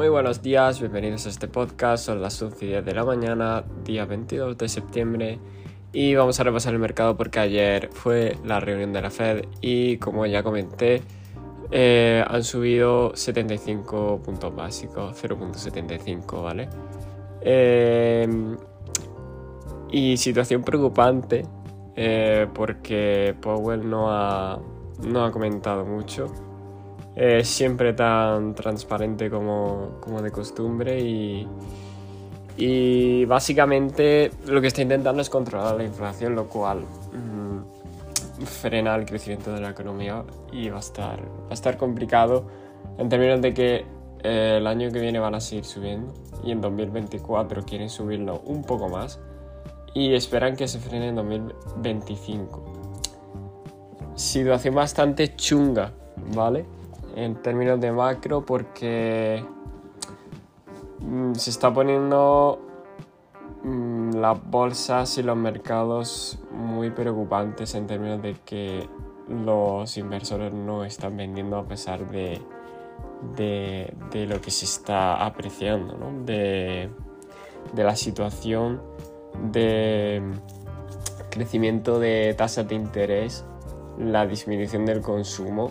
Muy buenos días, bienvenidos a este podcast. Son las 11 y 10 de la mañana, día 22 de septiembre. Y vamos a repasar el mercado porque ayer fue la reunión de la Fed y como ya comenté, eh, han subido 75 puntos básicos, 0.75, ¿vale? Eh, y situación preocupante eh, porque Powell no ha, no ha comentado mucho. Es siempre tan transparente como, como de costumbre y, y, básicamente lo que está intentando es controlar la inflación, lo cual mmm, frena el crecimiento de la economía y va a estar, va a estar complicado en términos de que eh, el año que viene van a seguir subiendo y en 2024 quieren subirlo un poco más y esperan que se frene en 2025. Situación bastante chunga, ¿vale? En términos de macro porque mm, se está poniendo mm, las bolsas y los mercados muy preocupantes en términos de que los inversores no están vendiendo a pesar de, de, lo que se está apreciando, ¿no? de, de la situación de crecimiento de tasas de interés, la disminución del consumo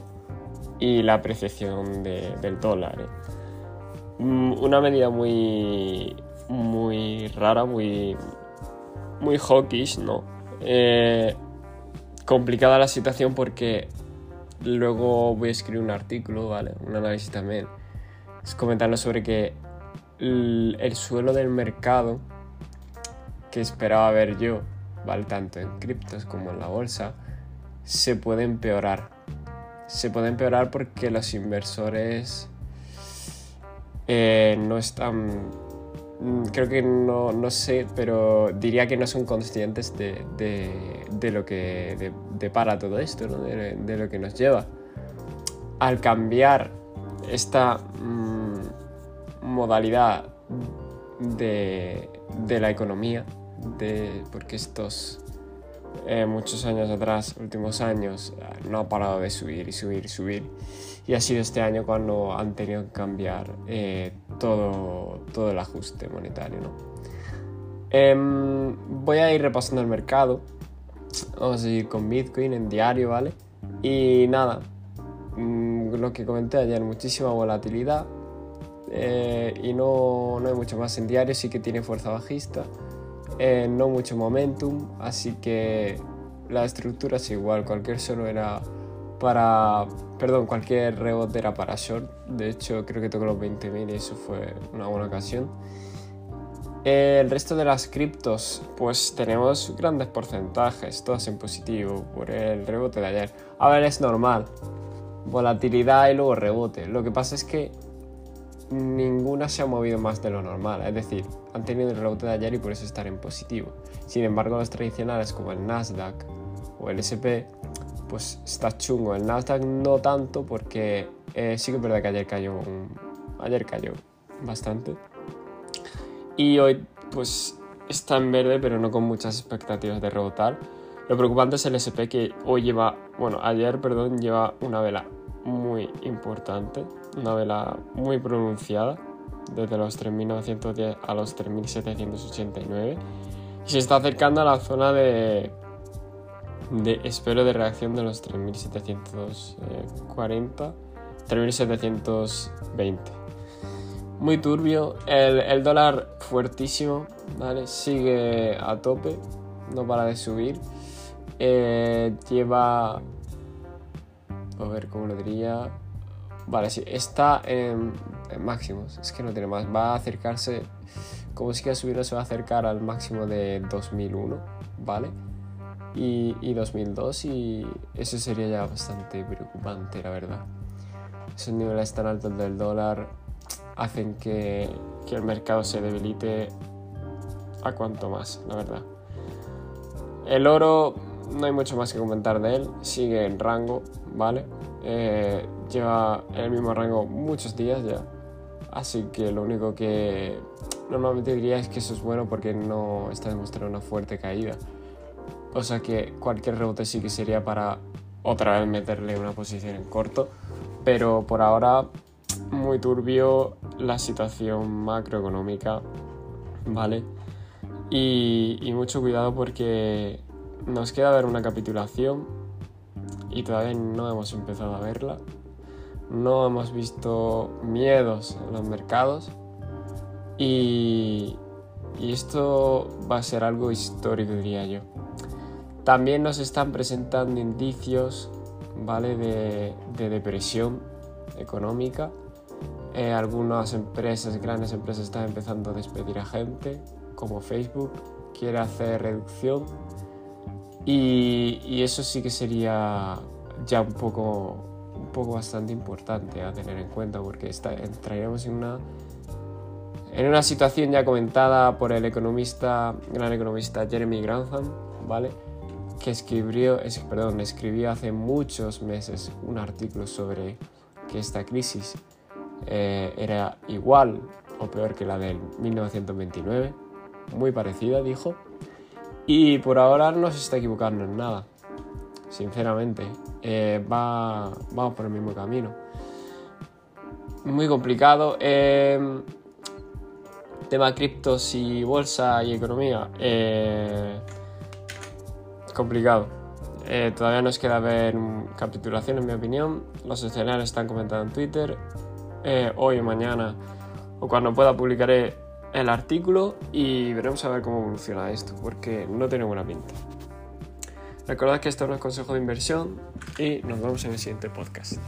y la apreciación de, del dólar. ¿eh? Mm, una medida muy, muy rara, muy, muy hawkish, ¿no? Eh, complicada la situación porque luego voy a escribir un artículo, ¿vale? Un análisis también. Comentando sobre que el, el suelo del mercado que esperaba ver yo, ¿vale? Tanto en criptos como en la bolsa, se puede empeorar. Se puede empeorar porque los inversores eh, no están... Mm, creo que no, no, sé, pero diría que no son conscientes de, de, de lo que depara todo esto, ¿no? de, de, lo que nos lleva. Al cambiar esta mmm, modalidad de, de la economía, de, porque estos eh, muchos años atrás, últimos años, no ha parado de subir y subir y subir. Y ha sido este año cuando han tenido que cambiar eh, todo, todo el ajuste monetario. ¿no? Eh, voy a ir repasando el mercado. Vamos a seguir con Bitcoin en diario, ¿vale? Y nada, mmm, lo que comenté ayer, muchísima volatilidad. Eh, y no, no hay mucho más en diario, sí que tiene fuerza bajista eh, no mucho momentum, así que la estructura es igual, cualquier solo era para, perdón, cualquier rebote era para short, de hecho creo que tocó los 20.000 y eso fue una buena ocasión. El resto de las criptos, pues tenemos grandes porcentajes, todas en positivo por el rebote de ayer. A ver, es normal, volatilidad y luego rebote. Lo que pasa es que ninguna se ha movido más de lo normal, es decir, han tenido el rebote de ayer y por eso están en positivo. Sin embargo, los tradicionales como el Nasdaq o el SP, pues está chungo. El Nasdaq no tanto porque eh, sí que es verdad que ayer cayó, un, ayer cayó bastante. Y hoy pues está en verde, pero no con muchas expectativas de rebotar. Lo preocupante es el SP que hoy lleva, bueno, ayer, perdón, lleva una vela muy importante, una vela muy pronunciada, desde los 3.910 a los 3.789, y se está acercando a la zona de, de espero de reacción de los 3.740, 3.720. Muy turbio, el, el dólar fuertísimo, ¿vale? sigue a tope, no para de subir. Eh, lleva a ver cómo lo diría. Vale, sí, está en, máximos. Es que no tiene más. Va a acercarse. Como sigue subiendo, se va a acercar al máximo de 2001, ¿vale? Y, y 2002, y eso sería ya bastante preocupante, la verdad. Esos niveles tan altos del dólar hacen que, que el mercado se debilite a cuanto más, la verdad. El oro no hay mucho más que comentar de él. Sigue en rango, ¿vale? Eh, lleva en el mismo rango muchos días ya. Así que lo único que normalmente diría es que eso es bueno porque no está demostrando una fuerte caída. O sea que cualquier rebote sí que sería para otra vez meterle una posición en corto. Pero por ahora muy turbio la situación macroeconómica, ¿vale? Y, y mucho cuidado porque nos queda ver una capitulación y todavía no hemos empezado a verla. No hemos visto miedos en los mercados y, y esto va a ser algo histórico, diría yo. También nos están presentando indicios ¿vale? de, de depresión económica. Eh, algunas empresas, grandes empresas, están empezando a despedir a gente, como Facebook, quiere hacer reducción. Y, eso sí que sería ya un poco, un poco bastante importante a tener en cuenta, porque está, entraríamos en una, en una situación ya comentada por el economista, gran economista Jeremy Grantham, ¿vale? que escribió, es, perdón, escribió hace muchos meses un artículo sobre que esta crisis eh, era igual o peor que la del 1929, muy parecida, dijo, y por ahora no se está equivocando en nada, sinceramente, eh, va, vamos por el mismo camino. Muy complicado. Eh, tema criptos y bolsa y economía. Eh, complicado. Eh, todavía nos queda ver capitulación, en mi opinión. Los escenarios están comentados en Twitter. Hoy o mañana, o cuando pueda, publicaré el artículo y veremos a ver cómo evoluciona esto, porque no tiene buena pinta. Recordad que esto no es consejo de inversión y nos vemos en el siguiente podcast.